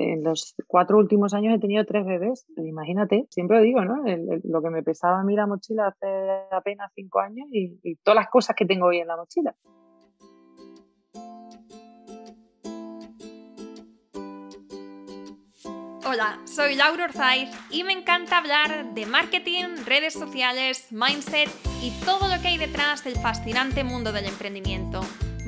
en los cuatro últimos años he tenido tres bebés. Imagínate, siempre lo digo, ¿no? lo que me pesaba a mí la mochila hace apenas cinco años y, todas las cosas que tengo hoy en la mochila. Hola, soy Laura Orzaiz y me encanta hablar de marketing, redes sociales, mindset y todo lo que hay detrás del fascinante mundo del emprendimiento.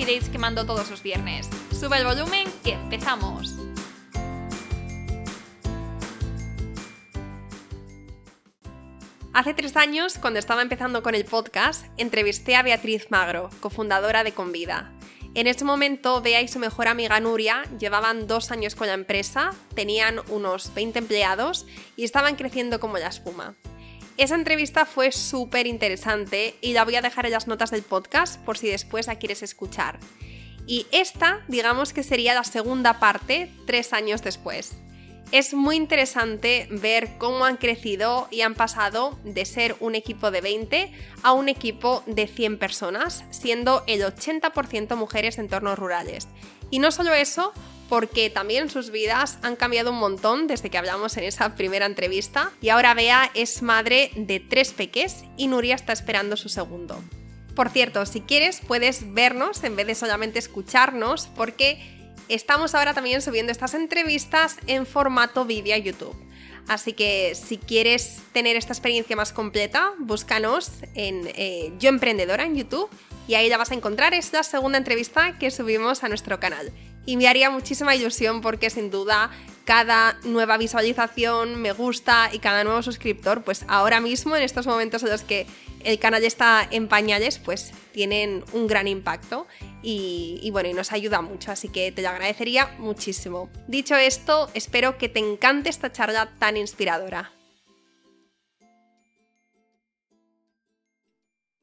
dates que mando todos los viernes. Sube el volumen que empezamos. Hace tres años, cuando estaba empezando con el podcast, entrevisté a Beatriz Magro, cofundadora de Convida. En ese momento, Bea y su mejor amiga Nuria llevaban dos años con la empresa, tenían unos 20 empleados y estaban creciendo como la espuma. Esa entrevista fue súper interesante y la voy a dejar en las notas del podcast por si después la quieres escuchar. Y esta, digamos que sería la segunda parte, tres años después. Es muy interesante ver cómo han crecido y han pasado de ser un equipo de 20 a un equipo de 100 personas, siendo el 80% mujeres en entornos rurales. Y no solo eso, porque también sus vidas han cambiado un montón desde que hablamos en esa primera entrevista y ahora Bea es madre de tres peques y Nuria está esperando su segundo. Por cierto, si quieres puedes vernos en vez de solamente escucharnos porque estamos ahora también subiendo estas entrevistas en formato vídeo a YouTube. Así que si quieres tener esta experiencia más completa, búscanos en eh, Yo Emprendedora en YouTube y ahí la vas a encontrar. Es la segunda entrevista que subimos a nuestro canal y me haría muchísima ilusión porque sin duda cada nueva visualización, me gusta y cada nuevo suscriptor, pues ahora mismo en estos momentos en los que el canal está en pañales, pues tienen un gran impacto y, y, bueno, y nos ayuda mucho, así que te lo agradecería muchísimo. Dicho esto, espero que te encante esta charla tan inspiradora.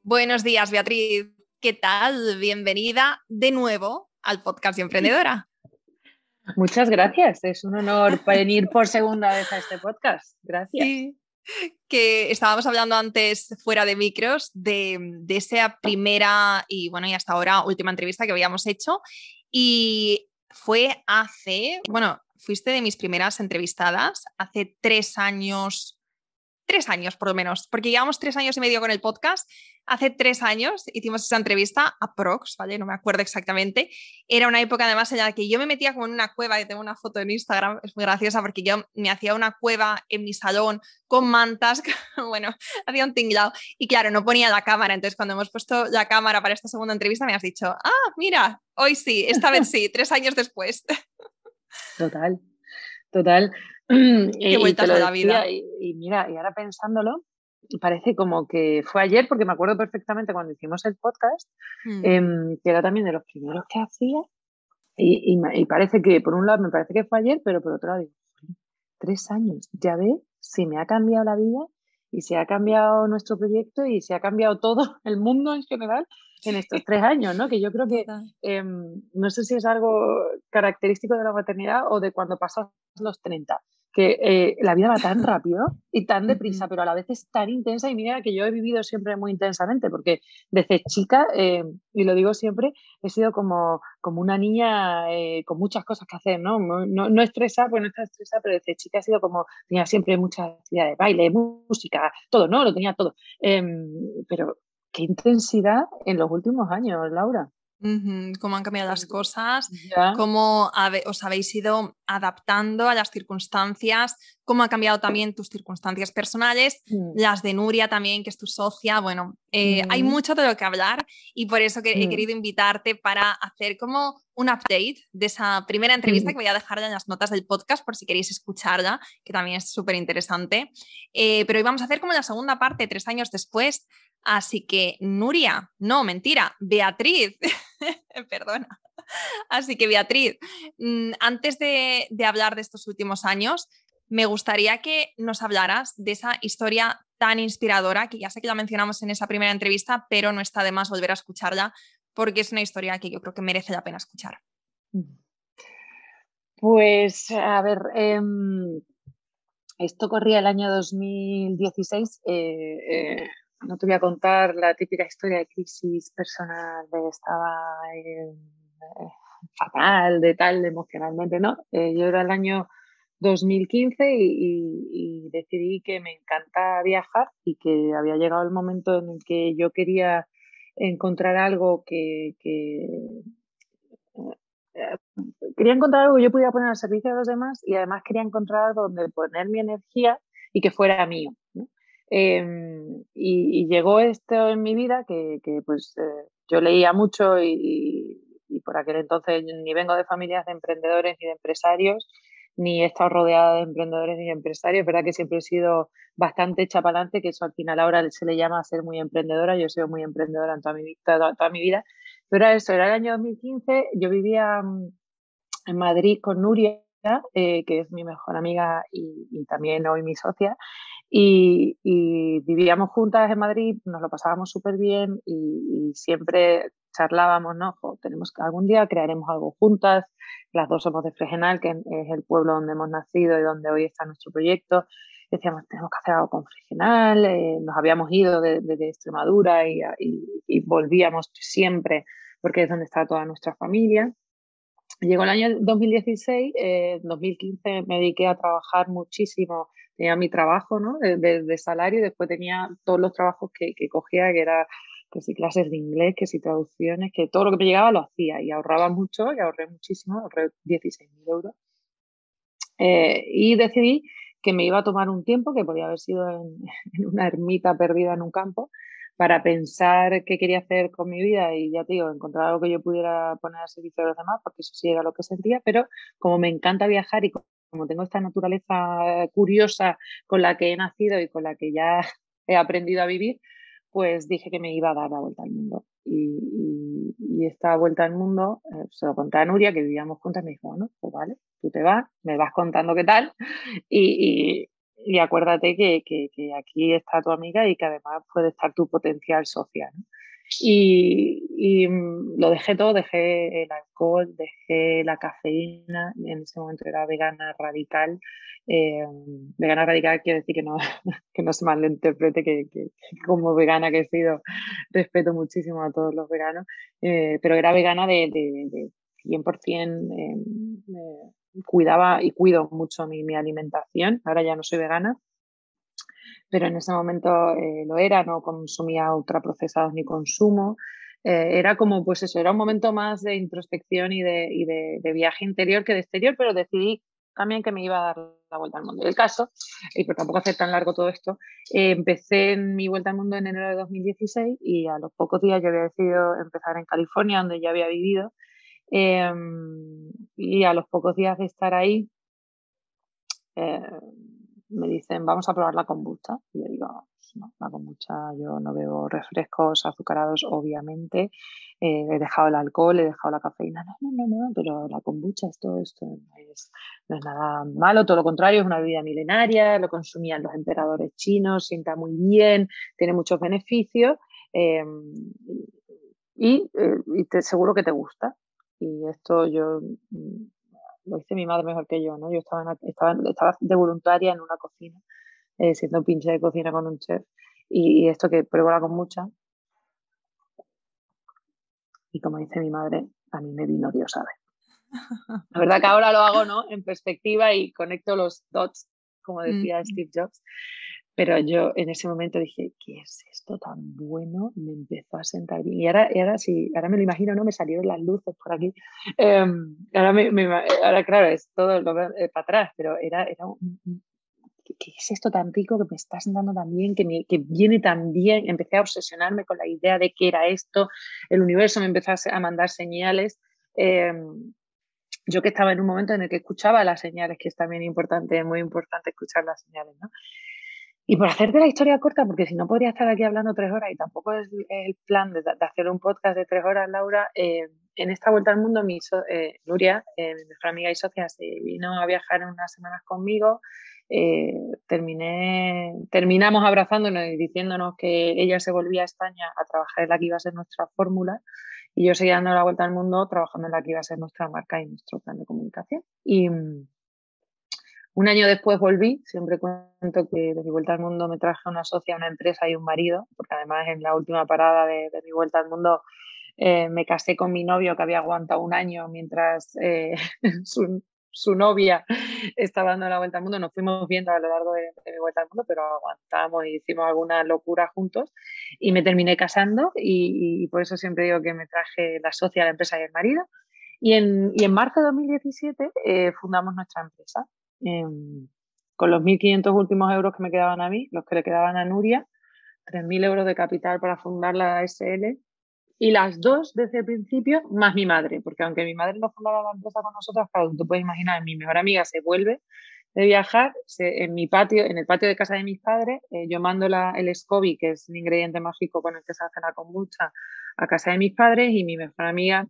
Buenos días, Beatriz. ¿Qué tal? Bienvenida de nuevo al podcast Emprendedora. Muchas gracias, es un honor venir por segunda vez a este podcast. Gracias. Sí, que estábamos hablando antes fuera de micros de, de esa primera y bueno, y hasta ahora última entrevista que habíamos hecho y fue hace, bueno, fuiste de mis primeras entrevistadas hace tres años tres años por lo menos, porque llevamos tres años y medio con el podcast. Hace tres años hicimos esa entrevista a Prox, ¿vale? No me acuerdo exactamente. Era una época además en la que yo me metía como en una cueva, y tengo una foto en Instagram, es muy graciosa porque yo me hacía una cueva en mi salón con mantas, bueno, hacía un tinglado y claro, no ponía la cámara. Entonces cuando hemos puesto la cámara para esta segunda entrevista me has dicho, ah, mira, hoy sí, esta vez sí, tres años después. Total, total. Qué vueltas de la vida. Y, mira, y ahora pensándolo, parece como que fue ayer, porque me acuerdo perfectamente cuando hicimos el podcast, mm. em, que era también de los primeros que hacía. Y, y, parece que, por un lado, me parece que fue ayer, pero por otro lado, digo, tres años, ya ve si me ha cambiado la vida y se ha cambiado nuestro proyecto y se ha cambiado todo el mundo en general en estos tres años, ¿no? Que yo creo que em, no sé si es algo característico de la maternidad o de cuando pasas los 30, que eh, la vida va tan rápido y tan deprisa, pero a la vez es tan intensa y mira que yo he vivido siempre muy intensamente, porque desde chica, eh, y lo digo siempre, he sido como, como una niña eh, con muchas cosas que hacer, ¿no? No, no, estresada, pues no está estresada, pero desde chica he sido como, tenía siempre muchas actividades, baile, música, todo, ¿no? Lo tenía todo. Em, pero qué intensidad en los últimos años, Laura. Cómo han cambiado las cosas, cómo os habéis ido adaptando a las circunstancias, cómo ha cambiado también tus circunstancias personales, mm. las de Nuria también, que es tu socia. Bueno, eh, hay mucho de lo que hablar y por eso que he mm. querido invitarte para hacer como un update de esa primera entrevista que voy a dejar en las notas del podcast por si queréis escucharla, que también es súper interesante. Eh, pero hoy vamos a hacer como la segunda parte, tres años después. Así que, Nuria, no, mentira, Beatriz, perdona. Así que, Beatriz, mm, antes de, hablar de estos últimos años, me gustaría que nos hablaras de esa historia tan inspiradora, que ya sé que la mencionamos en esa primera entrevista, pero no está de más volver a escucharla, porque es una historia que yo creo que merece la pena escuchar. Pues, a ver, em, esto corría el año 2016. Eh, eh, no te voy a contar la típica historia de crisis personal, de estaba eh, fatal, de tal, emocionalmente, ¿no? yo era el año 2015 y, decidí que me encanta viajar y que había llegado el momento en el que yo quería encontrar algo que, quería encontrar algo que yo pudiera poner al servicio de los demás y además quería encontrar donde poner mi energía y que fuera mío. Em, y, llegó esto en mi vida que, pues eh, yo leía mucho y, por aquel entonces ni vengo de familias de emprendedores ni de empresarios, ni he estado rodeada de emprendedores ni de empresarios. Es verdad que siempre he sido bastante chapalante, que eso al final ahora se le llama ser muy emprendedora. Yo he sido muy emprendedora en toda mi, vida. Pero era eso, era el año 2015, yo vivía mm, en Madrid con Nuria, eh, que es mi mejor amiga y, también hoy mi socia, y, vivíamos juntas en Madrid, nos lo pasábamos súper bien y, siempre charlábamos, ¿no? tenemos que algún día crearemos algo juntas, las dos somos de Fregenal, que es el pueblo donde hemos nacido y donde hoy está nuestro proyecto. Decíamos, tenemos que hacer algo con Fregenal, eh, nos habíamos ido de, Extremadura y, y volvíamos siempre porque es donde está toda nuestra familia. Llegó el año 2016, en 2015 me dediqué a trabajar muchísimo, tenía mi trabajo ¿no? de, salario y después tenía todos los trabajos que, cogía, que era que clases de inglés, que si traducciones, que todo lo que me llegaba lo hacía y ahorraba mucho y ahorré muchísimo, ahorré 16.000 euros. Eh, y decidí que me iba a tomar un tiempo, que podía haber sido en, en, una ermita perdida en un campo, para pensar qué quería hacer con mi vida y ya te digo, encontrar algo que yo pudiera poner al servicio de los demás, porque eso sí era lo que sentía, pero como me encanta viajar y como tengo esta naturaleza curiosa con la que he nacido y con la que ya he aprendido a vivir, pues dije que me iba a dar la vuelta al mundo. Y, esta vuelta al mundo eh, se lo conté a Nuria, que vivíamos juntas, me dijo, bueno, pues vale, tú te vas, me vas contando qué tal. y, acuérdate que, aquí está tu amiga y que además puede estar tu potencial social. Y, mm, lo dejé todo, dejé el alcohol, dejé la cafeína, en ese momento era vegana radical. Eh, vegana radical quiere decir que no, que no se malinterprete que, que, como vegana que he sido, respeto muchísimo a todos los veganos, eh, pero era vegana de, de, de 100% eh, cuidaba y cuido mucho mi, alimentación. Ahora ya no soy vegana, pero en ese momento eh, lo era, no consumía ultraprocesados ni consumo. Eh, era como, pues eso, era un momento más de introspección y, de, viaje interior que de exterior, pero decidí también que me iba a dar la vuelta al mundo. Y el caso, y por tampoco hacer tan largo todo esto, eh, empecé en mi vuelta al mundo en enero de 2016 y a los pocos días yo había decidido empezar en California, donde ya había vivido, Em, y a los pocos días de estar ahí, me dicen, vamos a probar la kombucha. Y yo digo, pues no, la kombucha, yo no bebo refrescos azucarados, obviamente. Eh, he dejado el alcohol, he dejado la cafeína. No, no, no, no, pero la kombucha, esto, esto no es, nada malo, todo lo contrario, es una bebida milenaria, lo consumían los emperadores chinos, sienta muy bien, tiene muchos beneficios. Em, y, eh, seguro que te gusta. Y esto yo mm, lo hice mi madre mejor que yo, ¿no? Yo estaba, estaba, estaba de voluntaria en una cocina, eh, siendo pinche de cocina con un chef. Y, esto que pruebo la con mucha. Y como dice mi madre, a mí me vino Dios sabe. La verdad que ahora lo hago, ¿no? En perspectiva y conecto los dots, como decía Steve Jobs. Pero yo en ese momento dije, ¿qué es esto tan bueno? Me empezó a sentar bien. Y ahora, ahora, sí, ahora me lo imagino, ¿no? Me salieron las luces por aquí. Em, ahora, me, ahora, claro, es todo eh, para atrás, pero era, era ¿qué es esto tan rico que me está sentando tan bien, que, que viene tan bien? Empecé a obsesionarme con la idea de qué era esto. El universo me empezó a mandar señales. Em, yo que estaba en un momento en el que escuchaba las señales, que es también importante, muy importante escuchar las señales, ¿no? Y por hacerte la historia corta, porque si no podría estar aquí hablando tres horas y tampoco es el plan de, hacer un podcast de tres horas, Laura, eh, en esta vuelta al mundo, mi eh, Nuria, eh, mi mejor amiga y socia, se vino a viajar unas semanas conmigo. terminé, terminamos abrazándonos y diciéndonos que ella se volvía a España a trabajar en la que iba a ser nuestra fórmula y yo seguía dando la vuelta al mundo trabajando en la que iba a ser nuestra marca y nuestro plan de comunicación. Y, un año después volví, siempre cuento que de mi vuelta al mundo me traje una socia, una empresa y un marido, porque además en la última parada de, mi vuelta al mundo eh, me casé con mi novio que había aguantado un año mientras eh, su, novia estaba dando la vuelta al mundo. Nos fuimos viendo a lo largo de, mi vuelta al mundo, pero aguantamos y hicimos alguna locura juntos y me terminé casando y, por eso siempre digo que me traje la socia, la empresa y el marido. Y en, y en marzo de 2017 eh, fundamos nuestra empresa. Em, con los 1.500 últimos euros que me quedaban a mí, los que le quedaban a Nuria, 3.000 euros de capital para fundar la SL y las dos desde el principio, más mi madre, porque aunque mi madre no fundaba la empresa con nosotros, claro, tú puedes imaginar, mi mejor amiga se vuelve de viajar en mi patio, en el patio de casa de mis padres, eh, yo mando el SCOBY, que es el ingrediente mágico con el que se hace la kombucha, a casa de mis padres y mi mejor amiga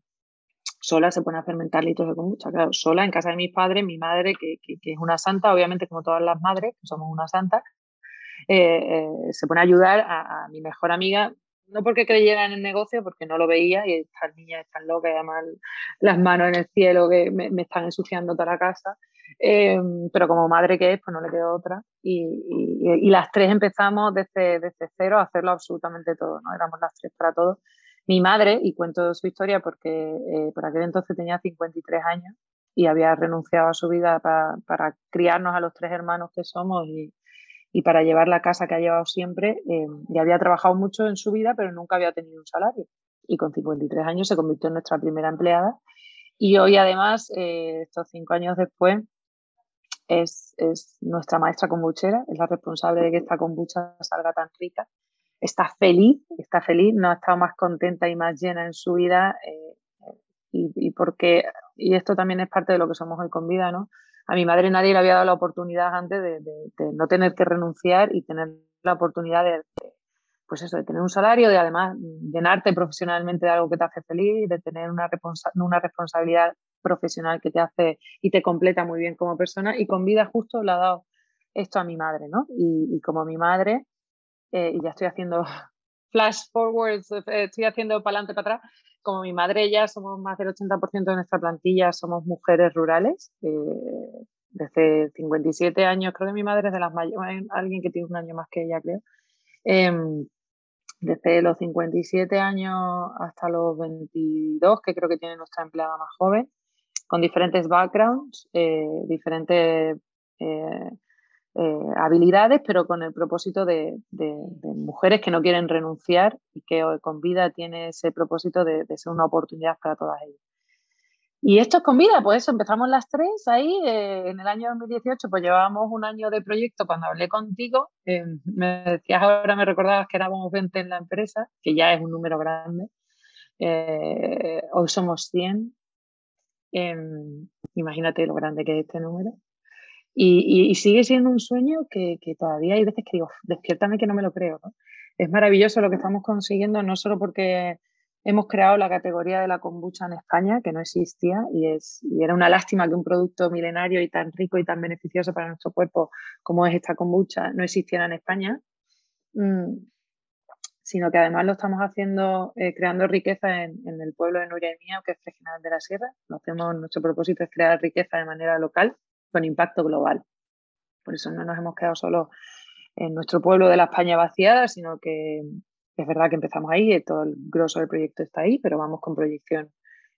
sola se pone a fermentar litros de kombucha, claro, sola en casa de mis padres, mi madre, que, que, es una santa, obviamente como todas las madres, somos una santa, eh, eh, se pone a ayudar a, mi mejor amiga, no porque creyera en el negocio, porque no lo veía y estas niñas están locas, y además las manos en el cielo que me, están ensuciando toda la casa. Eh, pero como madre que es, pues no le quedó otra. Y, y, las tres empezamos desde, desde cero a hacerlo absolutamente todo, ¿no? Éramos las tres para todo mi madre, y cuento su historia porque eh, por aquel entonces tenía 53 años y había renunciado a su vida para, criarnos a los tres hermanos que somos y, para llevar la casa que ha llevado siempre. Eh, y había trabajado mucho en su vida, pero nunca había tenido un salario. Y con 53 años se convirtió en nuestra primera empleada. Y hoy, además, eh, estos cinco años después, es, es, nuestra maestra kombuchera, es la responsable de que esta kombucha salga tan rica está feliz, está feliz, no ha estado más contenta y más llena en su vida eh, y, porque, y esto también es parte de lo que somos hoy con vida, ¿no? A mi madre nadie le había dado la oportunidad antes de, no tener que renunciar y tener la oportunidad de, pues eso, de tener un salario, de además llenarte profesionalmente de algo que te hace feliz, de tener una, una responsabilidad profesional que te hace y te completa muy bien como persona y con vida justo le ha dado esto a mi madre, ¿no? Y como mi madre, eh, y ya estoy haciendo flash forwards, eh, estoy haciendo para adelante, para atrás. Como mi madre y ella somos más del 80% de nuestra plantilla, somos mujeres rurales. Eh, desde 57 años, creo que mi madre es de las mayores, alguien que tiene un año más que ella, creo. Em, desde los 57 años hasta los 22, que creo que tiene nuestra empleada más joven, con diferentes backgrounds, diferentes eh, habilidades, pero con el propósito de, mujeres que no quieren renunciar y que con vida tiene ese propósito de, ser una oportunidad para todas ellas. Y esto es con vida, pues eso, empezamos las tres ahí, eh, en el año 2018, pues llevábamos un año de proyecto cuando hablé contigo, eh, me decías ahora, me recordabas que éramos 20 en la empresa, que ya es un número grande, hoy somos 100, em, imagínate lo grande que es este número. Y, sigue siendo un sueño que, todavía hay veces que digo, despiértame que no me lo creo. Es maravilloso lo que estamos consiguiendo, no solo porque hemos creado la categoría de la kombucha en España, que no existía, y, es, era una lástima que un producto milenario y tan rico y tan beneficioso para nuestro cuerpo como es esta kombucha no existiera en España, mm, sino que además lo estamos haciendo, eh, creando riqueza en, el pueblo de Nuria y que es regional de la Sierra. Hacemos, nuestro propósito es crear riqueza de manera local con impacto global. Por eso no nos hemos quedado solo en nuestro pueblo de la España vaciada, sino que es verdad que empezamos ahí, y todo el grosso del proyecto está ahí, pero vamos con proyección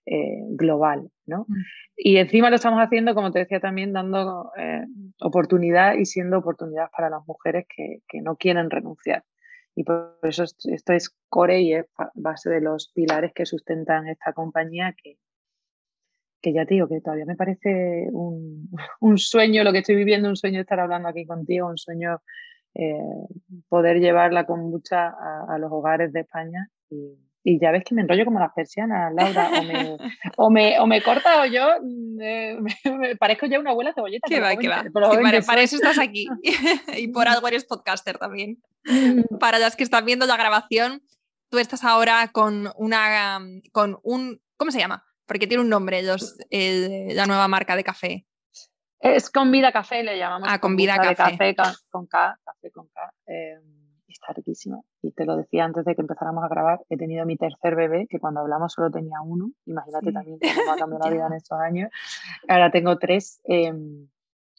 eh, global, ¿no? Mm. Y encima lo estamos haciendo, como te decía también, dando eh, oportunidad y siendo oportunidad para las mujeres que, que, no quieren renunciar. Y por eso esto es core y es base de los pilares que sustentan esta compañía que, que ya te digo que todavía me parece un, sueño lo que estoy viviendo, un sueño estar hablando aquí contigo, un sueño eh, poder llevarla con mucha a, los hogares de España y, y ya ves que me enrollo como las persianas, Laura, o me, o me, corta o yo mm, me, parezco ya una abuela cebolleta. Que va, que va. para, eso estás aquí y por algo eres podcaster también. Mm. para las que están viendo la grabación, tú estás ahora con una, con un, ¿cómo se llama? Porque tiene un nombre los, la nueva marca de café. Es con vida café, le llamamos. Ah, con vida café. café con, K, café con K. Em, está riquísima. Y te lo decía antes de que empezáramos a grabar, he tenido mi tercer bebé, que cuando hablamos solo tenía uno. Imagínate también cómo ha cambiado la vida en estos años. Ahora tengo tres. Eh,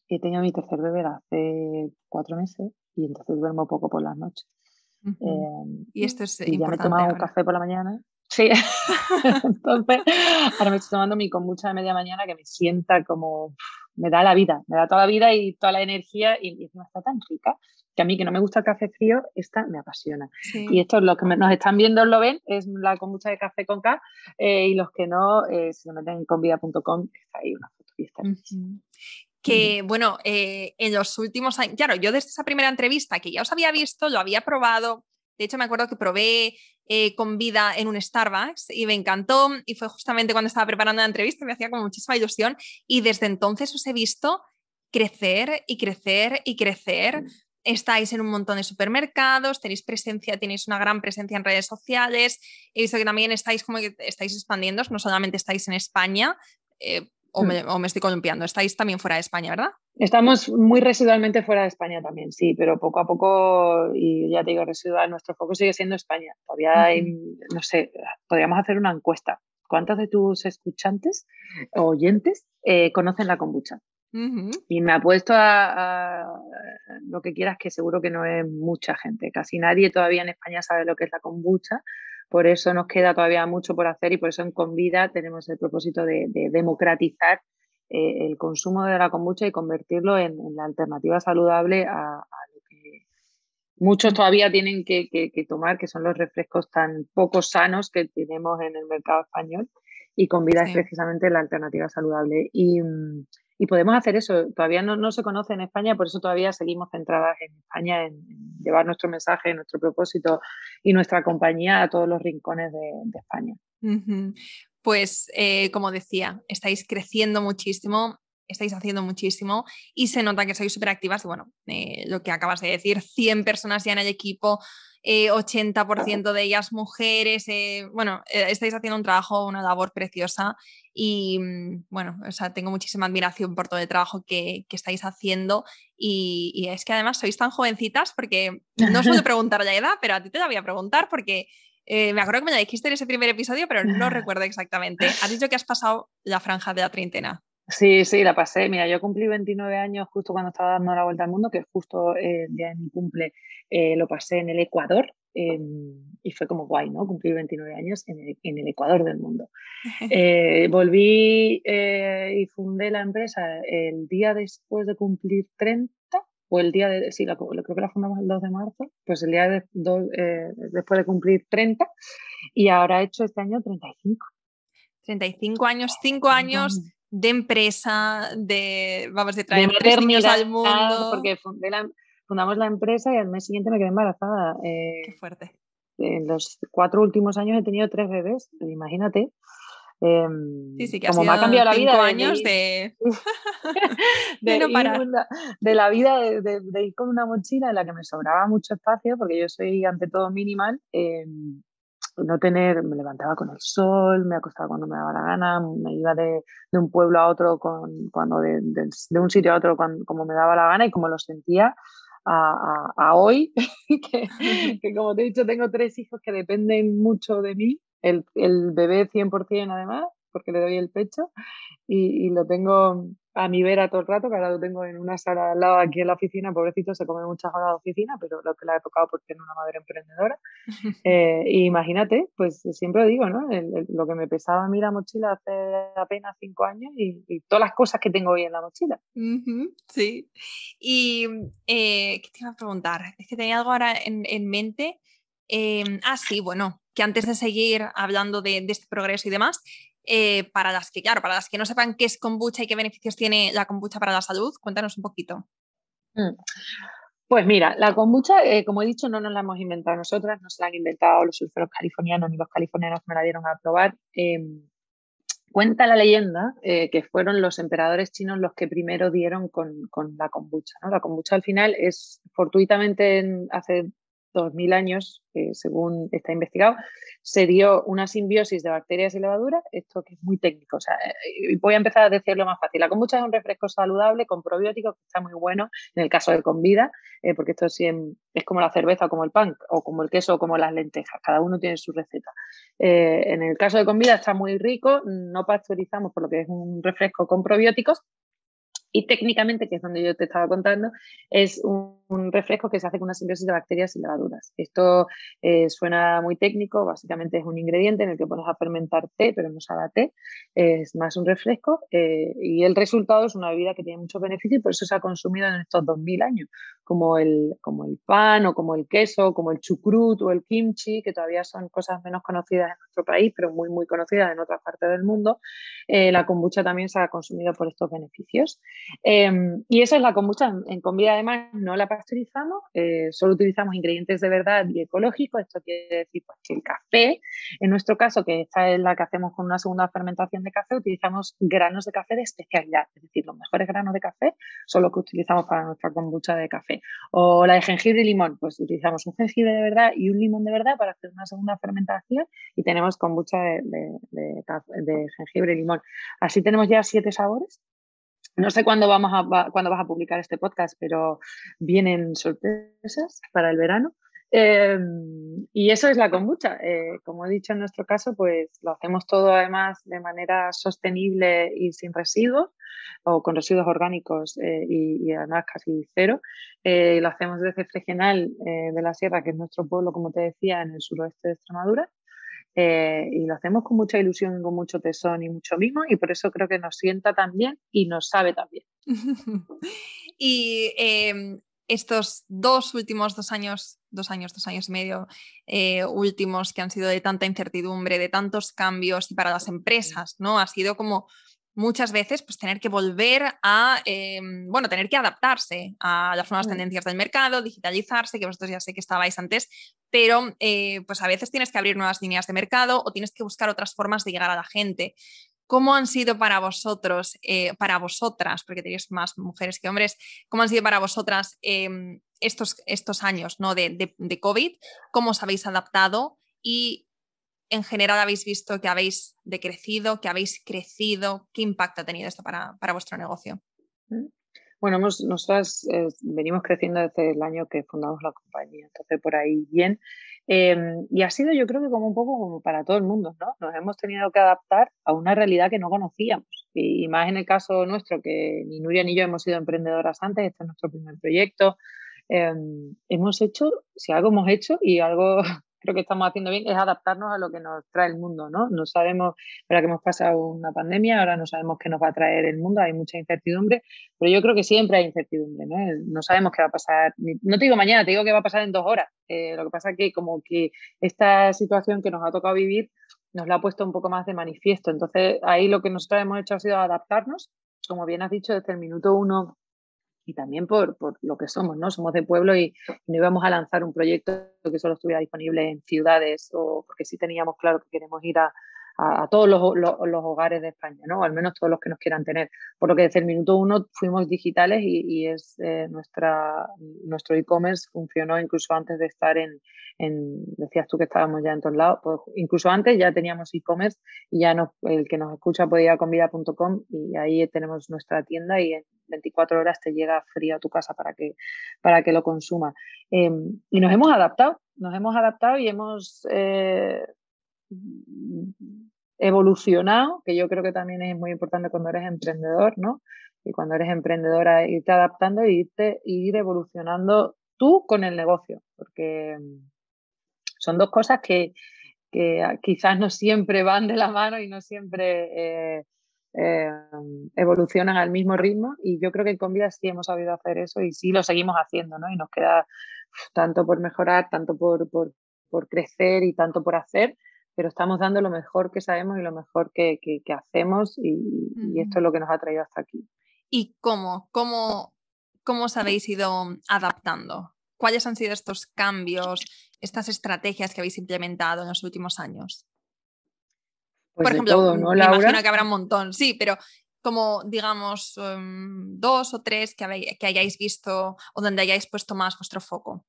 he tenido mi tercer bebé hace cuatro meses y entonces duermo poco por las noches. Em, y esto es y ya me he tomado un café por la mañana. Sí, entonces ahora me estoy tomando mi kombucha de media mañana que me sienta como, me da la vida, me da toda la vida y toda la energía y, y está tan rica que a mí que no me gusta el café frío, esta me apasiona. Y esto es lo que nos están viendo, lo ven, es la kombucha de café con K eh, y los que no, eh, si se meten en convida.com, está ahí una foto y está que, bueno, eh, en los últimos años, claro, yo desde esa primera entrevista que ya os había visto, lo había probado, de hecho me acuerdo que probé con vida en un Starbucks y me encantó y fue justamente cuando estaba preparando la entrevista, me hacía como muchísima ilusión y desde entonces os he visto crecer y crecer y crecer estáis en un montón de supermercados, tenéis presencia, tenéis una gran presencia en redes sociales. He visto que también estáis como que estáis expandiendo, no solamente estáis en España, eh, o, me, estoy columpiando, estáis también fuera de España, ¿verdad? Estamos muy residualmente fuera de España también, sí, pero poco a poco, y ya te digo, residual, nuestro foco sigue siendo España. Todavía hay, no sé, podríamos hacer una encuesta. ¿Cuántos de tus escuchantes o oyentes eh, conocen la kombucha? Y me apuesto a, a, lo que quieras, que seguro que no es mucha gente. Casi nadie todavía en España sabe lo que es la kombucha. Por eso nos queda todavía mucho por hacer y por eso en Convida tenemos el propósito de, democratizar eh, el consumo de la kombucha y convertirlo en, la alternativa saludable a, lo que muchos todavía tienen que, tomar, que son los refrescos tan poco sanos que tenemos en el mercado español. Y Convida es precisamente la alternativa saludable. Y, mm, y podemos hacer eso. Todavía no, no, se conoce en España, por eso todavía seguimos centradas en España, en, llevar nuestro mensaje, nuestro propósito y nuestra compañía a todos los rincones de, España. Pues, eh, como decía, estáis creciendo muchísimo, estáis haciendo muchísimo y se nota que sois súper activas. Bueno, eh, lo que acabas de decir, 100 personas ya en el equipo, 80% eh, de ellas mujeres. Eh, bueno, eh, estáis haciendo un trabajo, una labor preciosa y mm, bueno, o sea, tengo muchísima admiración por todo el trabajo que, estáis haciendo y, es que además sois tan jovencitas porque no os puedo preguntar la edad, pero a ti te la voy a preguntar porque me acuerdo que me la dijiste en ese primer episodio, pero no recuerdo exactamente. Has dicho que has pasado la franja de la treintena. Sí, sí, la pasé. Mira, yo cumplí 29 años justo cuando estaba dando la vuelta al mundo, que justo el día de mi cumple eh, lo pasé en el Ecuador em, y fue como guay, ¿no? Cumplí 29 años en el, Ecuador del mundo. Eh, volví eh, y fundé la empresa el día después de cumplir 30 o el día de, sí, creo que la fundamos el 2 de marzo, pues el día de, después de cumplir 30 y ahora he hecho este año 35. 35 años, 5 años de empresa, de, vamos, de traer tres niños al mundo. Porque fundamos la empresa y al mes siguiente me quedé embarazada. Eh, Qué fuerte. En los cuatro últimos años he tenido tres bebés, imagínate. Em, sí, sí, que como me ha cambiado la vida. años de, de, de, la vida de, ir con una mochila en la que me sobraba mucho espacio, porque yo soy ante todo minimal. Eh, no tener, me levantaba con el sol, me acostaba cuando me daba la gana, me iba de, un pueblo a otro, con, cuando de, un sitio a otro como me daba la gana y como lo sentía a, hoy, que, que, como te he dicho tengo tres hijos que dependen mucho de mí, el, el bebé 100% además, porque le doy el pecho y, y lo tengo a mi vera todo el rato, que ahora lo tengo en una sala al lado aquí en la oficina, pobrecito se come muchas horas de oficina, pero lo que le ha tocado porque tiene una madre emprendedora. Eh, imagínate, pues siempre digo, ¿no? lo que me pesaba a mí la mochila hace apenas cinco años y, todas las cosas que tengo hoy en la mochila. sí. Y eh, ¿qué te iba a preguntar? Es que tenía algo ahora en, mente. Em, ah, sí, bueno, que antes de seguir hablando de, de este progreso y demás, eh, para las que, claro, para las que no sepan qué es kombucha y qué beneficios tiene la kombucha para la salud, cuéntanos un poquito. Mm. Pues mira, la kombucha, eh, como he dicho, no nos la hemos inventado nosotras, no se la han inventado los surferos californianos ni los californianos me la dieron a probar. Em, cuenta la leyenda eh, que fueron los emperadores chinos los que primero dieron con, la kombucha. La kombucha al final es fortuitamente hace 2000 años, eh, según está investigado, se dio una simbiosis de bacterias y levaduras, esto que es muy técnico. O sea, eh, voy a empezar a decirlo más fácil. La kombucha es un refresco saludable con probióticos que está muy bueno en el caso de Convida, eh, porque esto sí es como la cerveza o como el pan, o como el queso o como las lentejas. Cada uno tiene su receta. en el caso de Convida está muy rico, no pasteurizamos por lo que es un refresco con probióticos, y técnicamente, que es donde yo te estaba contando, es un, refresco que se hace con una simbiosis de bacterias y levaduras. Esto eh, suena muy técnico, básicamente es un ingrediente en el que pones a fermentar té, pero no sabe a té, es más un refresco eh, y el resultado es una bebida que tiene muchos beneficios y por eso se ha consumido en estos 2000 años, como el, como el pan o como el queso, como el chucrut o el kimchi, que todavía son cosas menos conocidas en nuestro país, pero muy, muy conocidas en otras partes del mundo. Eh, la kombucha también se ha consumido por estos beneficios. Em, y eso es la kombucha. En comida además no la pasteurizamos, eh, solo utilizamos ingredientes de verdad y ecológicos. Esto quiere decir pues, que el café, en nuestro caso, que esta es la que hacemos con una segunda fermentación de café, utilizamos granos de café de especialidad. Es decir, los mejores granos de café son los que utilizamos para nuestra kombucha de café. O la de jengibre y limón, pues utilizamos un jengibre de verdad y un limón de verdad para hacer una segunda fermentación y tenemos kombucha de, de jengibre y limón. Así tenemos ya siete sabores no sé cuándo, vamos a, cuándo vas a publicar este podcast, pero vienen sorpresas para el verano. Em, y eso es la kombucha. Eh, como he dicho en nuestro caso, pues lo hacemos todo además de manera sostenible y sin residuos o con residuos orgánicos eh, y, además casi cero. Eh, lo hacemos desde Fregenal de la Sierra, que es nuestro pueblo, como te decía, en el suroeste de Extremadura. Eh, y lo hacemos con mucha ilusión, con mucho tesón y mucho mimo y por eso creo que nos sienta tan bien y nos sabe tan bien. y em, estos dos últimos dos años, dos años, dos años y medio eh, últimos que han sido de tanta incertidumbre, de tantos cambios y para las empresas, ¿no? Ha sido como muchas veces pues tener que volver a, em, bueno, tener que adaptarse a las nuevas tendencias del mercado, digitalizarse, que vosotros ya sé que estabais antes, pero eh, pues a veces tienes que abrir nuevas líneas de mercado o tienes que buscar otras formas de llegar a la gente. ¿Cómo han sido para vosotros, eh, para vosotras, porque tenéis más mujeres que hombres, cómo han sido para vosotras em, estos, estos años ¿no? de, de, de COVID? ¿Cómo os habéis adaptado? Y en general habéis visto que habéis decrecido, que habéis crecido? ¿Qué impacto ha tenido esto para, vuestro negocio? Mm. Bueno, nosotras eh, venimos creciendo desde el año que fundamos la compañía, entonces por ahí bien. Em, y ha sido yo creo que como un poco como para todo el mundo, ¿no? Nos hemos tenido que adaptar a una realidad que no conocíamos. Y, más en el caso nuestro, que ni Nuria ni yo hemos sido emprendedoras antes, este es nuestro primer proyecto. Em, hemos hecho, si algo hemos hecho y algo creo que estamos haciendo bien es adaptarnos a lo que nos trae el mundo, ¿no? No sabemos, para que hemos pasado una pandemia, ahora no sabemos qué nos va a traer el mundo, hay mucha incertidumbre, pero yo creo que siempre hay incertidumbre, ¿no? No sabemos qué va a pasar, no te digo mañana, te digo que va a pasar en dos horas. Eh, lo que pasa es que como que esta situación que nos ha tocado vivir nos la ha puesto un poco más de manifiesto. Entonces, ahí lo que nosotros hemos hecho ha sido adaptarnos, como bien has dicho, desde el minuto uno y también por, por, lo que somos, ¿no? Somos de pueblo y, no íbamos a lanzar un proyecto que solo estuviera disponible en ciudades o porque sí teníamos claro que queremos ir a, a, todos los, los, hogares de España, ¿no? O al menos todos los que nos quieran tener. Por lo que desde el minuto uno fuimos digitales y, y es eh, nuestra, nuestro e-commerce funcionó incluso antes de estar en, en, decías tú que estábamos ya en todos lados, pues incluso antes ya teníamos e-commerce y ya el que nos escucha puede ir a convida.com y ahí tenemos nuestra tienda y en 24 horas te llega frío a tu casa para que, para que lo consuma. Em, y nos hemos adaptado, nos hemos adaptado y hemos eh, evolucionado, que yo creo que también es muy importante cuando eres emprendedor, ¿no? Y cuando eres emprendedora, irte adaptando e irte, ir evolucionando tú con el negocio, porque son dos cosas que, quizás no siempre van de la mano y no siempre eh, eh, evolucionan al mismo ritmo y yo creo que con vida sí hemos sabido hacer eso y sí lo seguimos haciendo, ¿no? Y nos queda tanto por mejorar, tanto por, por, por crecer y tanto por hacer, pero estamos dando lo mejor que sabemos y lo mejor que, que, hacemos y, y, esto es lo que nos ha traído hasta aquí. ¿Y cómo? ¿Cómo cómo os habéis ido adaptando? ¿Cuáles han sido estos cambios, estas estrategias que habéis implementado en los últimos años? Pues Por ejemplo, me imagino que habrá un montón, sí, pero como digamos em, dos o tres que, que hayáis visto o donde hayáis puesto más vuestro foco.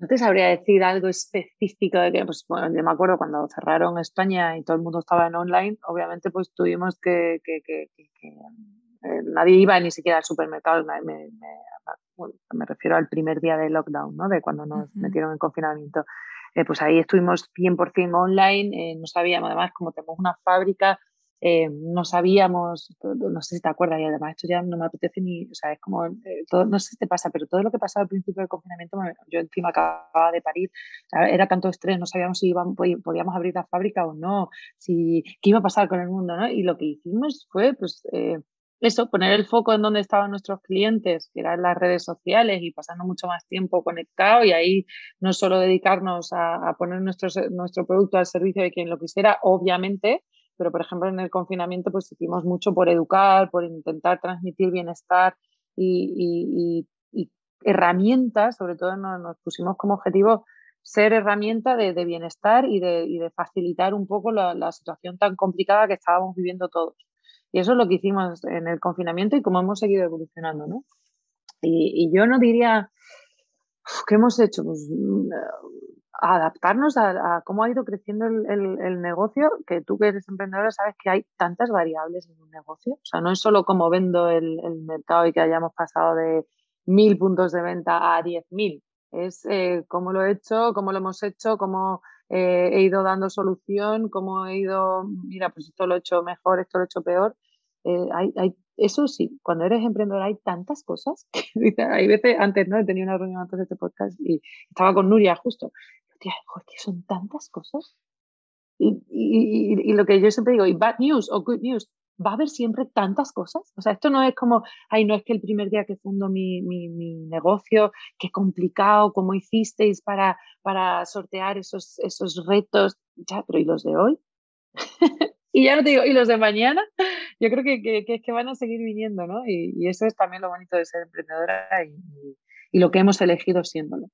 No te sabría decir algo específico de que, pues bueno, yo me acuerdo cuando cerraron España y todo el mundo estaba en online, obviamente pues tuvimos que, que, que eh, nadie iba ni siquiera al supermercado, me, me, me, refiero al primer día de lockdown, ¿no? de cuando nos metieron en confinamiento. Eh, pues ahí estuvimos 100% online, eh, no sabíamos, además, como tenemos una fábrica, eh, no sabíamos, no sé si te acuerdas, y además esto ya no me apetece ni, o sea, es como, eh, todo, no sé si te pasa, pero todo lo que pasaba al principio del confinamiento, yo encima acababa de parir, era tanto estrés, no sabíamos si íbamos, podíamos abrir la fábrica o no, si, qué iba a pasar con el mundo, ¿no? Y lo que hicimos fue, pues, eh, eso, poner el foco en donde estaban nuestros clientes, que eran las redes sociales y pasando mucho más tiempo conectado y ahí no solo dedicarnos a, a poner nuestro, nuestro producto al servicio de quien lo quisiera, obviamente, pero por ejemplo en el confinamiento pues hicimos mucho por educar, por intentar transmitir bienestar y, herramientas, sobre todo nos, pusimos como objetivo ser herramienta de, bienestar y de, facilitar un poco la, situación tan complicada que estábamos viviendo todos. Y eso es lo que hicimos en el confinamiento y cómo hemos seguido evolucionando, ¿no? Y, yo no diría, ¿qué hemos hecho? Pues adaptarnos a, cómo ha ido creciendo el, negocio, que tú que eres emprendedora sabes que hay tantas variables en un negocio. O sea, no es solo cómo vendo el, mercado y que hayamos pasado de mil puntos de venta a diez mil. Es eh, cómo lo he hecho, cómo lo hemos hecho, cómo eh, he ido dando solución, cómo he ido, mira, pues esto lo he hecho mejor, esto lo he hecho peor. Eh, hay, hay, eso sí, cuando eres emprendedor hay tantas cosas. Hay veces, antes, ¿no? He tenido una reunión antes de este podcast y estaba con Nuria justo tía, que son tantas cosas. Y, y, y, lo que yo siempre digo, y bad news o good news, va a haber siempre tantas cosas. O sea, esto no es como, ay, no es que el primer día que fundo mi, mi, mi negocio, qué complicado, cómo hicisteis para, para sortear esos, esos retos. Ya, pero ¿y los de hoy? y ya no te digo, ¿y los de mañana? Yo creo que, que, que, que van a seguir viniendo, ¿no? Y, eso es también lo bonito de ser emprendedora y lo que hemos elegido siéndolo.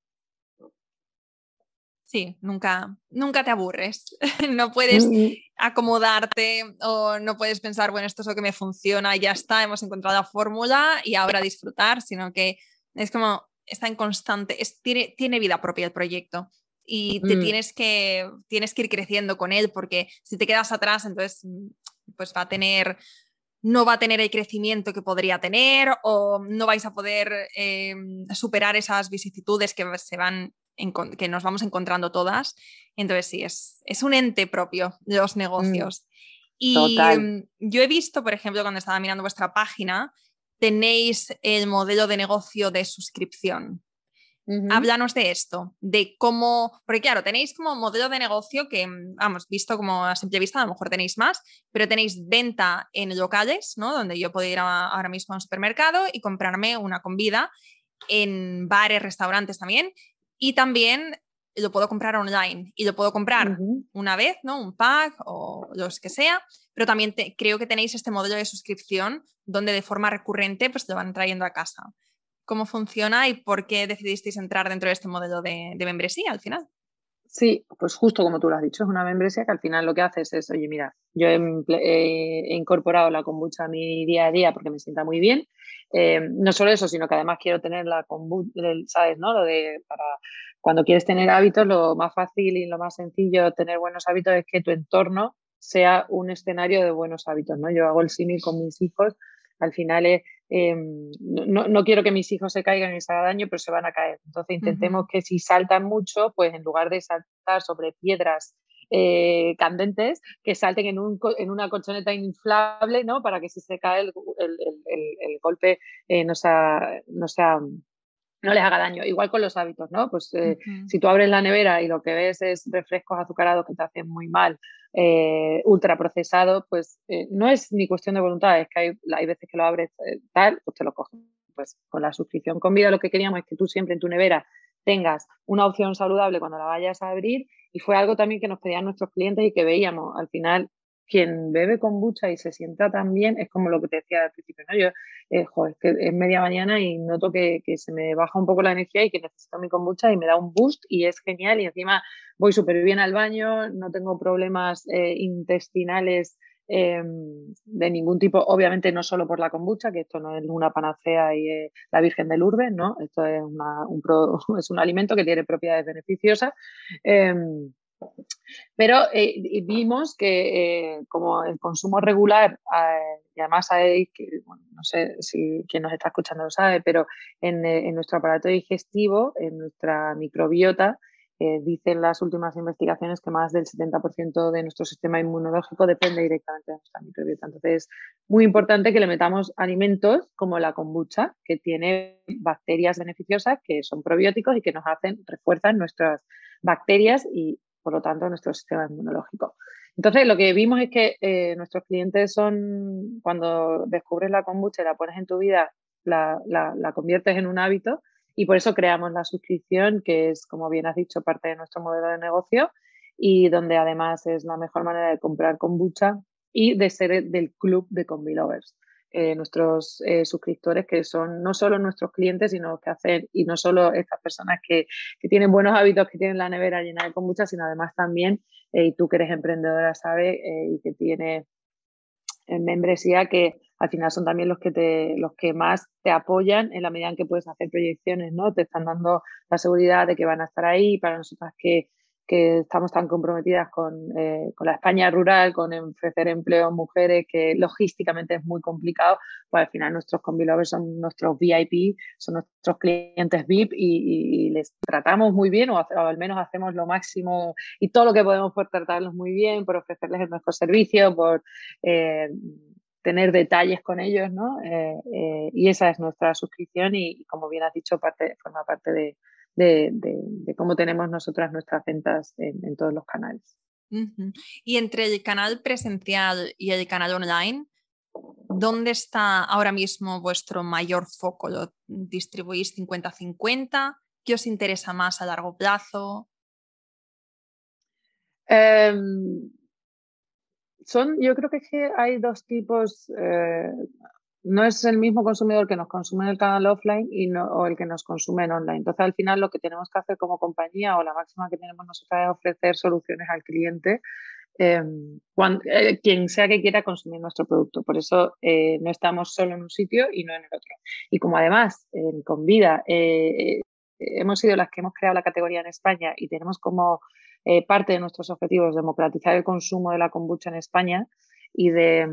Sí, nunca, nunca te aburres. no puedes mm. acomodarte o no puedes pensar, bueno, esto es lo que me funciona y ya está, hemos encontrado la fórmula y ahora disfrutar, sino que es como, está en constante, tiene, tiene vida propia el proyecto y te mm. tienes, que, tienes que ir creciendo con él porque si te quedas atrás, entonces mm, pues va a tener no va a tener el crecimiento que podría tener o no vais a poder em, superar esas vicisitudes que se van que nos vamos encontrando todas. Entonces sí, es, es un ente propio de los mm, negocios. y mm, yo he visto, por ejemplo, cuando estaba mirando vuestra página, tenéis el modelo de negocio de suscripción. Háblanos de esto, de cómo, porque claro, tenéis como modelo de negocio que, mm, vamos, visto como a simple vista, a lo mejor tenéis más, pero tenéis venta en locales, ¿no? Donde yo puedo ir ahora mismo a un supermercado y comprarme una comida en bares, restaurantes también, y también lo puedo comprar online y lo puedo comprar una vez, ¿no? Un pack o los que sea, pero también creo que tenéis este modelo de suscripción donde de forma recurrente pues lo van trayendo a casa. ¿Cómo funciona y por qué decidisteis entrar dentro de este modelo de, membresía al final? Sí, pues justo como tú lo has dicho, es una membresía que al final lo que haces es, oye, mira, yo he, incorporado la kombucha a mi día a día porque me sienta muy bien, eh, no solo eso, sino que además quiero tener la ¿sabes? ¿no? Lo de para cuando quieres tener hábitos, lo más fácil y lo más sencillo tener buenos hábitos es que tu entorno sea un escenario de buenos hábitos, ¿no? Yo hago el símil con mis hijos, al final es, em, no, no, quiero que mis hijos se caigan y se haga daño, pero se van a caer. Entonces intentemos que si saltan mucho, pues en lugar de saltar sobre piedras eh, candentes que salten en, un, en, una colchoneta inflable, ¿no? Para que si se cae el, el, el, golpe eh, no, sea, no, sea, no les haga daño. Igual con los hábitos, ¿no? Pues eh, si tú abres la nevera y lo que ves es refrescos azucarados que te hacen muy mal, eh, ultraprocesados, pues no es ni cuestión de voluntad, es que hay, hay veces que lo abres tal, pues te lo coges. Pues con la suscripción con vida lo que queríamos es que tú siempre en tu nevera tengas una opción saludable cuando la vayas a abrir y fue algo también que nos pedían nuestros clientes y que veíamos. Al final, quien bebe kombucha y se sienta tan bien, es como lo que te decía al principio, ¿no? Yo, eh, es, que es media mañana y noto que, que, se me baja un poco la energía y que necesito mi kombucha y me da un boost y es genial y encima voy súper bien al baño, no tengo problemas eh, intestinales eh, de ningún tipo, obviamente no solo por la kombucha, que esto no es una panacea y eh, la Virgen de Lourdes, ¿no? Esto es, un, es un alimento que tiene propiedades beneficiosas. Eh, pero eh, vimos que eh, como el consumo regular, eh, y además hay, que, no sé si quien nos está escuchando lo sabe, pero en, en nuestro aparato digestivo, en nuestra microbiota, dicen las últimas investigaciones que más del 70% de nuestro sistema inmunológico depende directamente de nuestra microbiota. Entonces, es muy importante que le metamos alimentos como la kombucha, que tiene bacterias beneficiosas, que son probióticos y que nos hacen, refuerzan nuestras bacterias y, por lo tanto, nuestro sistema inmunológico. Entonces, lo que vimos es que eh, nuestros clientes son, cuando descubres la kombucha y la pones en tu vida, la, la, la conviertes en un hábito y por eso creamos la suscripción, que es, como bien has dicho, parte de nuestro modelo de negocio y donde además es la mejor manera de comprar kombucha y de ser del club de Combi Lovers. Eh, nuestros eh, suscriptores que son no solo nuestros clientes, sino que hacen, y no solo estas personas que, que tienen buenos hábitos, que tienen la nevera llena de kombucha, sino además también, eh, y tú que eres emprendedora, sabes, eh, y que tienes membresía que al final son también los que, te, los que más te apoyan en la medida en que puedes hacer proyecciones, ¿no? Te están dando la seguridad de que van a estar ahí para nosotras que, que estamos tan comprometidas con, eh, con, la España rural, con ofrecer empleo a mujeres, que logísticamente es muy complicado, pues al final nuestros convilovers son nuestros VIP, son nuestros clientes VIP y, y, les tratamos muy bien o, o, al menos hacemos lo máximo y todo lo que podemos por tratarlos muy bien, por ofrecerles el mejor servicio, por... Eh, tener detalles con ellos, ¿no? Eh, eh, y esa es nuestra suscripción y, como bien has dicho, parte, forma parte de, de, de, de cómo tenemos nosotras nuestras ventas en, en todos los canales. Uh -huh. Y entre el canal presencial y el canal online, ¿dónde está ahora mismo vuestro mayor foco? ¿Lo distribuís 50-50? ¿Qué os interesa más a largo plazo? Um, son, yo creo que hay dos tipos, eh, no es el mismo consumidor que nos consume en el canal offline y no, o el que nos consume en online. Entonces, al final, lo que tenemos que hacer como compañía o la máxima que tenemos nosotros es ofrecer soluciones al cliente, eh, cuando, eh, quien sea que quiera consumir nuestro producto. Por eso eh, no estamos solo en un sitio y no en el otro. Y como además, en Convida, eh, hemos sido las que hemos creado la categoría en España y tenemos como parte de nuestros objetivos democratizar el consumo de la kombucha en España y de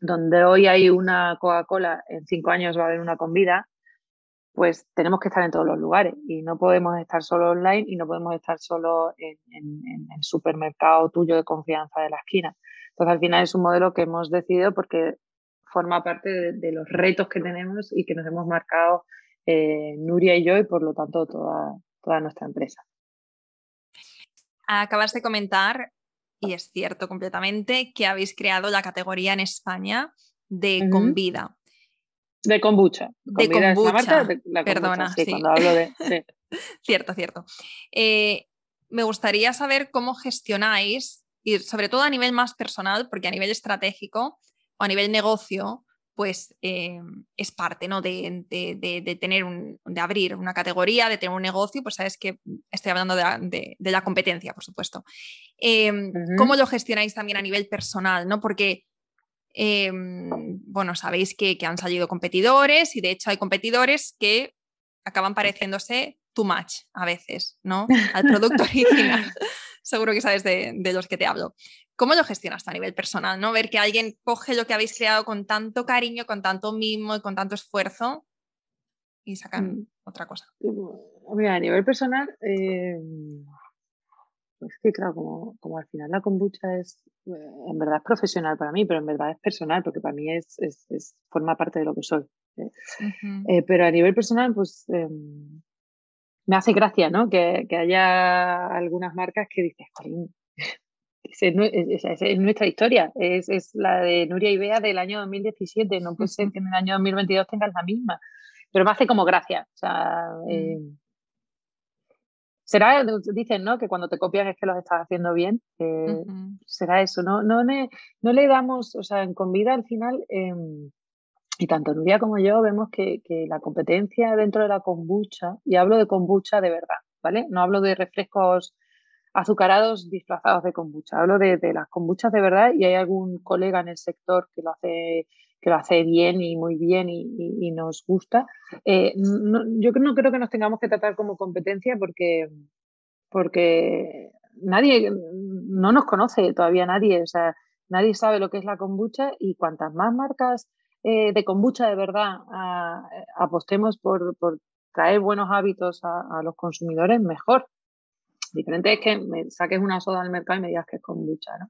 donde hoy hay una Coca-Cola, en cinco años va a haber una con vida, pues tenemos que estar en todos los lugares y no podemos estar solo online y no podemos estar solo en, el supermercado tuyo de confianza de la esquina. Entonces, al final es un modelo que hemos decidido porque forma parte de, de los retos que tenemos y que nos hemos marcado eh, Nuria y yo y por lo tanto toda, toda nuestra empresa. Acabas de comentar, y es cierto completamente, que habéis creado la categoría en España de uh -huh. Convida. De kombucha. De kombucha. Marca, de la Perdona, sí, sí. Cuando hablo de... Sí. cierto, cierto. Eh, me gustaría saber cómo gestionáis, y sobre todo a nivel más personal, porque a nivel estratégico o a nivel negocio, pues eh, es parte ¿no? de, de, de, de, tener un, de abrir una categoría, de tener un negocio, pues sabes que estoy hablando de la, de la competencia, por supuesto. Eh, uh -huh. ¿Cómo lo gestionáis también a nivel personal? ¿no? Porque, eh, bueno, sabéis que, que, han salido competidores y de hecho hay competidores que acaban pareciéndose too much a veces, ¿no? Al producto original. Seguro que sabes de, los que te hablo. ¿Cómo lo gestionas a nivel personal? ¿no? Ver que alguien coge lo que habéis creado con tanto cariño, con tanto mimo y con tanto esfuerzo y sacan mm. otra cosa. Mira, a nivel personal, eh, es que claro, como, como, al final la kombucha es, eh, en verdad es profesional para mí, pero en verdad es personal, porque para mí es, es, es forma parte de lo que soy. ¿eh? Uh -huh. pero a nivel personal, pues me hace gracia, ¿no? Que, que haya algunas marcas que dices, es, es, es, nuestra historia, es, es, la de Nuria y Bea del año 2017, no puede ser que en el año 2022 tengan la misma, pero me hace como gracia, o sea, mm. eh, será, dicen, ¿no? Que cuando te copian es que los estás haciendo bien. Eh, será eso, ¿no? No, no le damos, o sea, en Convida al final, em, y tanto Nuria como yo vemos que, que, la competencia dentro de la kombucha, y hablo de kombucha de verdad, ¿vale? No hablo de refrescos azucarados disfrazados de kombucha, hablo de, de las kombuchas de verdad y hay algún colega en el sector que lo hace que lo hace bien y muy bien y, nos gusta. Eh, yo no creo que nos tengamos que tratar como competencia porque, porque nadie, no nos conoce todavía nadie, o sea, nadie sabe lo que es la kombucha y cuantas más marcas eh, de kombucha de verdad apostemos por, por, traer buenos hábitos a, los consumidores, mejor. Diferente es que me saques una soda al mercado y me digas que es kombucha, ¿no?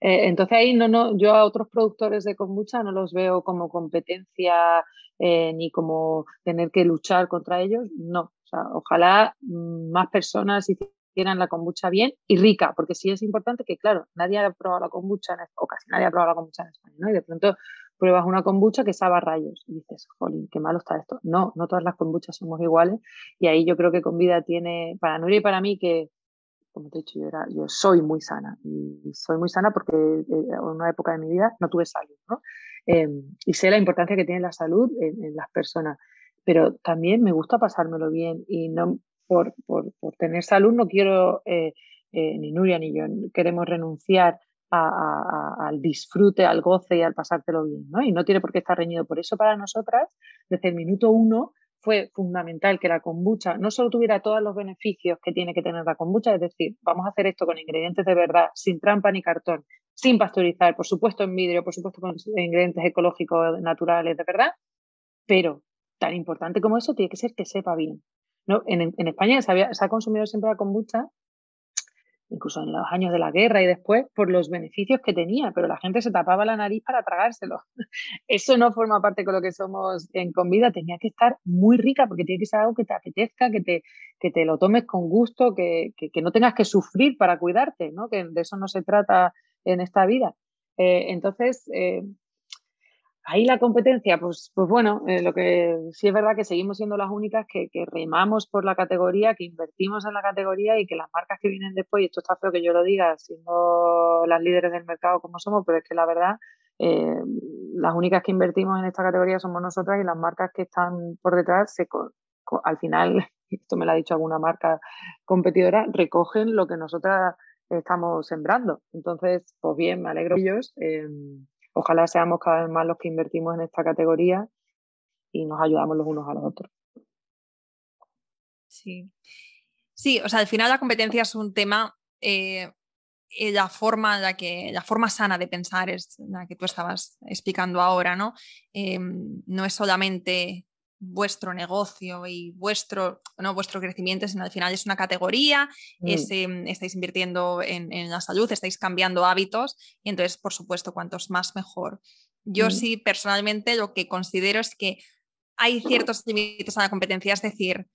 Eh, entonces ahí no, no, yo a otros productores de kombucha no los veo como competencia eh, ni como tener que luchar contra ellos, no. O sea, ojalá mm, más personas hicieran la kombucha bien y rica, porque sí es importante que, claro, nadie ha probado la kombucha, en, o casi nadie ha probado la kombucha en España, ¿no? Y de pronto pruebas una kombucha que sabe a rayos y dices, jolín, qué malo está esto. No, no todas las kombuchas somos iguales y ahí yo creo que con vida tiene, para Nuria y para mí, que como te he dicho, yo, era, yo soy muy sana y soy muy sana porque eh, en una época de mi vida no tuve salud, ¿no? Em, y sé la importancia que tiene la salud en, las personas, pero también me gusta pasármelo bien y no por, por, por tener salud no quiero, eh, eh, ni Nuria ni yo, queremos renunciar al disfrute, al goce y al pasártelo bien, ¿no? Y no tiene por qué estar reñido. Por eso para nosotras, desde el minuto uno, fue fundamental que la kombucha no solo tuviera todos los beneficios que tiene que tener la kombucha, es decir, vamos a hacer esto con ingredientes de verdad, sin trampa ni cartón, sin pasteurizar, por supuesto en vidrio, por supuesto con ingredientes ecológicos naturales de verdad, pero tan importante como eso tiene que ser que sepa bien. ¿no? En, España se, se ha consumido siempre la kombucha incluso en los años de la guerra y después, por los beneficios que tenía, pero la gente se tapaba la nariz para tragárselo. Eso no forma parte con lo que somos en Convida, tenía que estar muy rica porque tiene que ser algo que te apetezca, que te, que te lo tomes con gusto, que, que, no tengas que sufrir para cuidarte, ¿no? que de eso no se trata en esta vida. Eh, entonces, eh, Ahí la competencia, pues, pues bueno, eh, lo que sí es verdad que seguimos siendo las únicas que, remamos por la categoría, que invertimos en la categoría y que las marcas que vienen después, y esto está feo que yo lo diga, siendo las líderes del mercado como somos, pero es que la verdad, eh, las únicas que invertimos en esta categoría somos nosotras y las marcas que están por detrás, se, al final, esto me lo ha dicho alguna marca competidora, recogen lo que nosotras estamos sembrando. Entonces, pues bien, me alegro de ellos. Em, ojalá seamos cada vez más los que invertimos en esta categoría y nos ayudamos los unos a los otros. Sí. Sí, o sea, al final la competencia es un tema, eh, la forma, la, que, la forma sana de pensar es la que tú estabas explicando ahora, ¿no? Em, no es solamente vuestro negocio y vuestro, no, vuestro crecimiento, sino al final es una categoría, mm. em, estáis invirtiendo en, la salud, estáis cambiando hábitos y entonces, por supuesto, cuantos más mejor. Yo mm. sí, personalmente, lo que considero es que hay ciertos límites a la competencia, es decir,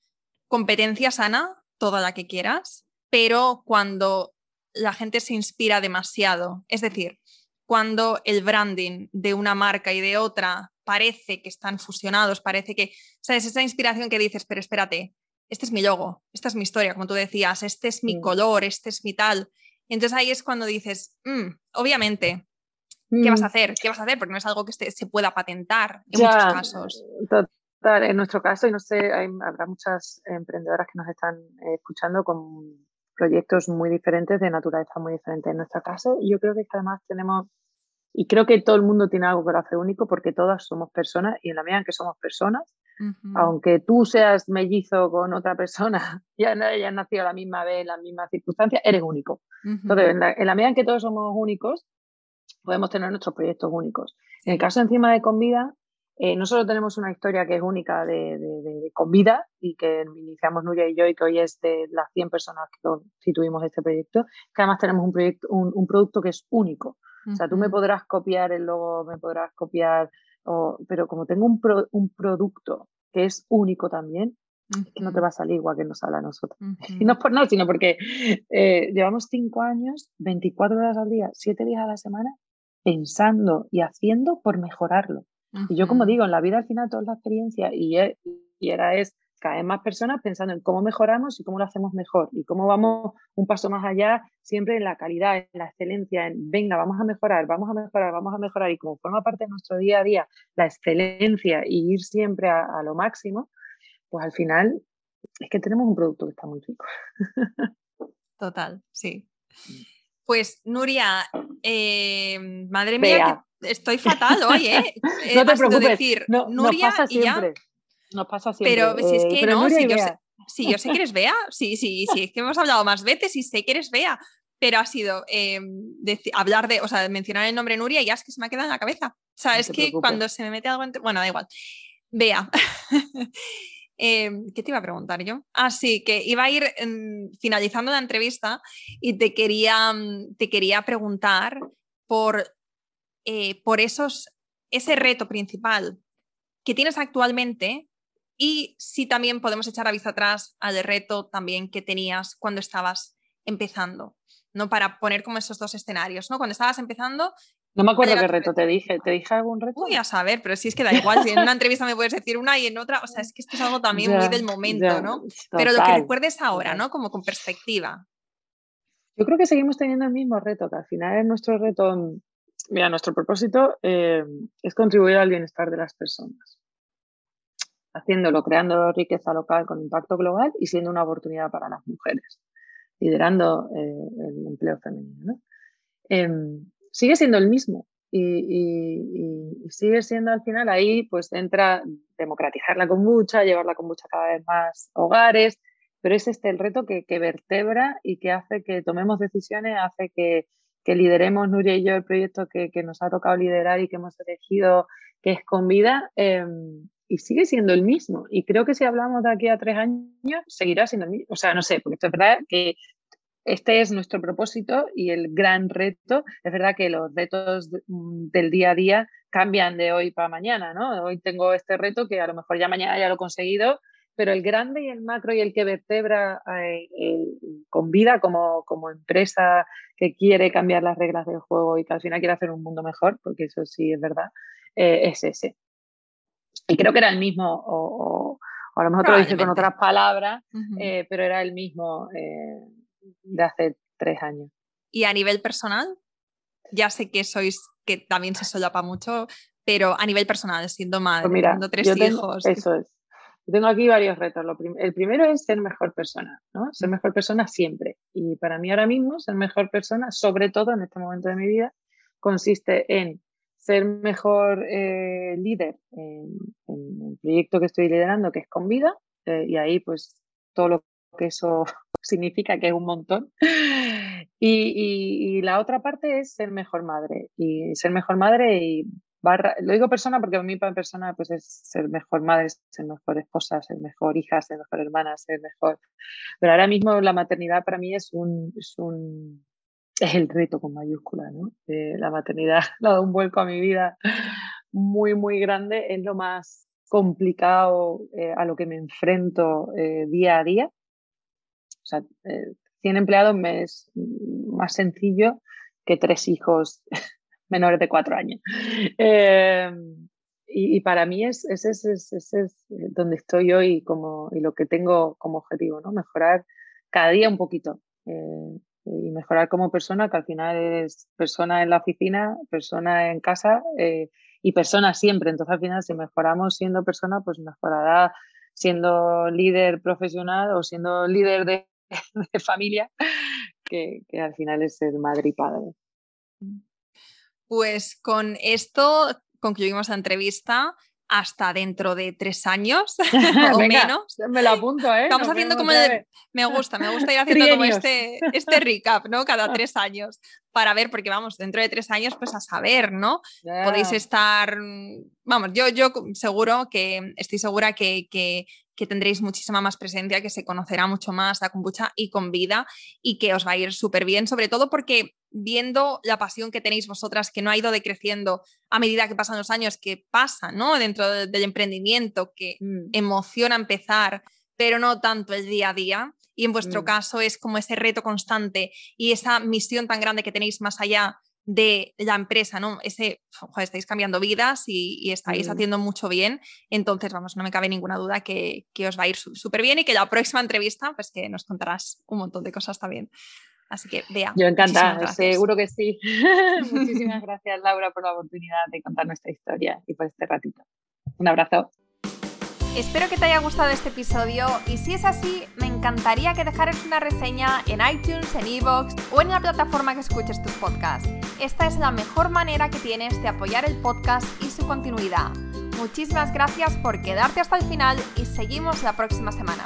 competencia sana, toda la que quieras, pero cuando la gente se inspira demasiado, es decir, cuando el branding de una marca y de otra parece que están fusionados, parece que, ¿sabes? Esa inspiración que dices, pero espérate, este es mi logo, esta es mi historia, como tú decías, este es mi color, este es mi tal. Y entonces ahí es cuando dices, mm, obviamente, ¿qué vas a mm. hacer? ¿Qué vas a hacer? Porque no es algo que se pueda patentar en muchos casos. Total, en nuestro caso, y no sé, habrá muchas emprendedoras que nos están eh, escuchando con proyectos muy diferentes, de naturaleza muy diferente. En nuestro caso, yo creo que además tenemos y creo que todo el mundo tiene algo que lo hace único porque todas somos personas y en la medida en que somos personas, aunque tú seas mellizo con otra persona y hayas nacido a la misma vez, en las mismas circunstancias, eres único. Entonces, en la, medida en que todos somos únicos, podemos tener nuestros proyectos únicos. En el caso encima de Convida, eh, no solo tenemos una historia que es única de, de, Convida y que iniciamos Nuria y yo y que hoy es de las 100 personas que constituimos este proyecto, que además tenemos un, proyecto, un producto que es único. O sea, tú me podrás copiar el logo, me podrás copiar, pero como tengo un, un, producto que es único también, es que no te va a salir igual que nos sale a nosotros. Y no por nada, sino porque eh, llevamos cinco años, 24 horas al día, siete días a la semana, pensando y haciendo por mejorarlo. Y yo, como digo, en la vida al final toda la experiencia y, y era es cada vez más personas pensando en cómo mejoramos y cómo lo hacemos mejor y cómo vamos un paso más allá siempre en la calidad, en la excelencia, en venga, vamos a mejorar, vamos a mejorar, vamos a mejorar y como forma parte de nuestro día a día la excelencia y ir siempre a, lo máximo, pues al final es que tenemos un producto que está muy rico. Total, sí. Mm. Pues Nuria, eh, madre mía, estoy fatal hoy, ¿eh? no te preocupes. Decir, no, Nuria nos pasa siempre. Nos pasa siempre. Pero si es que no, si yo, sé, si yo, sé, que eres Bea, sí, sí, sí, es que hemos hablado más veces y sé que eres Bea, pero ha sido em, hablar de, o sea, mencionar el nombre Nuria y ya es que se me ha quedado en la cabeza. O sea, es que cuando se me mete algo entre... Bueno, da igual. Bea. Em, ¿Qué te iba a preguntar yo? Ah, sí, que iba a ir em, finalizando la entrevista y te quería, te quería preguntar por eh, por esos, ese reto principal que tienes actualmente y si también podemos echar la vista atrás al reto también que tenías cuando estabas empezando, ¿no? Para poner como esos dos escenarios, ¿no? Cuando estabas empezando... No me acuerdo qué reto te dije, ¿te dije algún reto? Voy a saber, pero si es que da igual, si en una entrevista me puedes decir una y en otra, o sea, es que esto es algo también muy del momento, ¿no? Pero lo que recuerdes ahora, ¿no? Como con perspectiva. Yo creo que seguimos teniendo el mismo reto, que al final es nuestro reto Mira, nuestro propósito eh, es contribuir al bienestar de las personas, haciéndolo, creando riqueza local con impacto global y siendo una oportunidad para las mujeres, liderando eh, el empleo femenino. Em, sigue siendo el mismo y, sigue siendo al final ahí, pues entra democratizar la kombucha, llevar la kombucha cada vez más hogares, pero es este el reto que, que vertebra y que hace que tomemos decisiones, hace que que lideremos Nuria y yo el proyecto que, nos ha tocado liderar y que hemos elegido, que es con vida, em, y sigue siendo el mismo. Y creo que si hablamos de aquí a tres años, seguirá siendo el mismo. O sea, no sé, porque es verdad que este es nuestro propósito y el gran reto. Es verdad que los retos mm, del día a día cambian de hoy para mañana, ¿no? Hoy tengo este reto que a lo mejor ya mañana ya lo he conseguido, pero el grande y el macro y el que vertebra eh, con vida como, como, empresa que quiere cambiar las reglas del juego y que al final quiere hacer un mundo mejor, porque eso sí es verdad, eh, es ese. Y creo que era el mismo, o, a lo mejor te lo dije con otras palabras, eh, pero era el mismo de hace tres años. ¿Y a nivel personal? Ya sé que sois, que también se solapa mucho, pero a nivel personal, siendo madre, pues teniendo tres hijos. eso es tengo aquí varios retos. el primero es ser mejor persona, ¿no? Ser mejor persona siempre. Y para mí ahora mismo, ser mejor persona, sobre todo en este momento de mi vida, consiste en ser mejor eh, líder en, el proyecto que estoy liderando, que es con vida, eh, y ahí pues todo lo que eso significa, que es un montón. y, la otra parte es ser mejor madre, y ser mejor madre y lo digo persona porque a mí para persona pues es ser mejor madre, ser mejor esposa, ser mejor hija, ser mejor hermana, ser mejor. Pero ahora mismo la maternidad para mí es un es el reto con mayúscula, ¿no? Eh, la maternidad ha dado un vuelco a mi vida muy, muy grande. Es lo más complicado eh, a lo que me enfrento eh, día a día. O sea, 100 empleados me es más sencillo que tres hijos menores de cuatro años. Y, para mí es, ese es, donde estoy hoy como, y lo que tengo como objetivo, ¿no? Mejorar cada día un poquito. Y mejorar como persona, que al final es persona en la oficina, persona en casa eh, y persona siempre. Entonces al final si mejoramos siendo persona, pues mejorará siendo líder profesional o siendo líder de, familia, que, que, al final es ser madre y padre. Pues con esto concluimos la entrevista hasta dentro de tres años o menos. Me lo apunto, ¿eh? Estamos haciendo como me gusta, me gusta ir haciendo como este, este recap, ¿no? Cada tres años para ver, porque vamos, dentro de tres años, pues a saber, ¿no? Podéis estar, vamos, yo, yo seguro que, estoy segura que, que, que tendréis muchísima más presencia, que se conocerá mucho más la kombucha y con vida y que os va a ir súper bien, sobre todo porque viendo la pasión que tenéis vosotras, que no ha ido decreciendo a medida que pasan los años, que pasa ¿no? dentro del emprendimiento, que mm. emociona empezar, pero no tanto el día a día. Y en vuestro mm. caso es como ese reto constante y esa misión tan grande que tenéis más allá de la empresa, ¿no? Ese, estáis cambiando vidas y, estáis haciendo mucho bien. Entonces, vamos, no me cabe ninguna duda que, que os va a ir súper bien y que la próxima entrevista, pues que nos contarás un montón de cosas también. Así que vea. Yo encantada, seguro que sí. muchísimas gracias, Laura, por la oportunidad de contar nuestra historia y por este ratito. Un abrazo. Espero que te haya gustado este episodio y si es así, me encantaría que dejaras una reseña en iTunes, en Evox o en la plataforma que escuches tus podcasts. Esta es la mejor manera que tienes de apoyar el podcast y su continuidad. Muchísimas gracias por quedarte hasta el final y seguimos la próxima semana.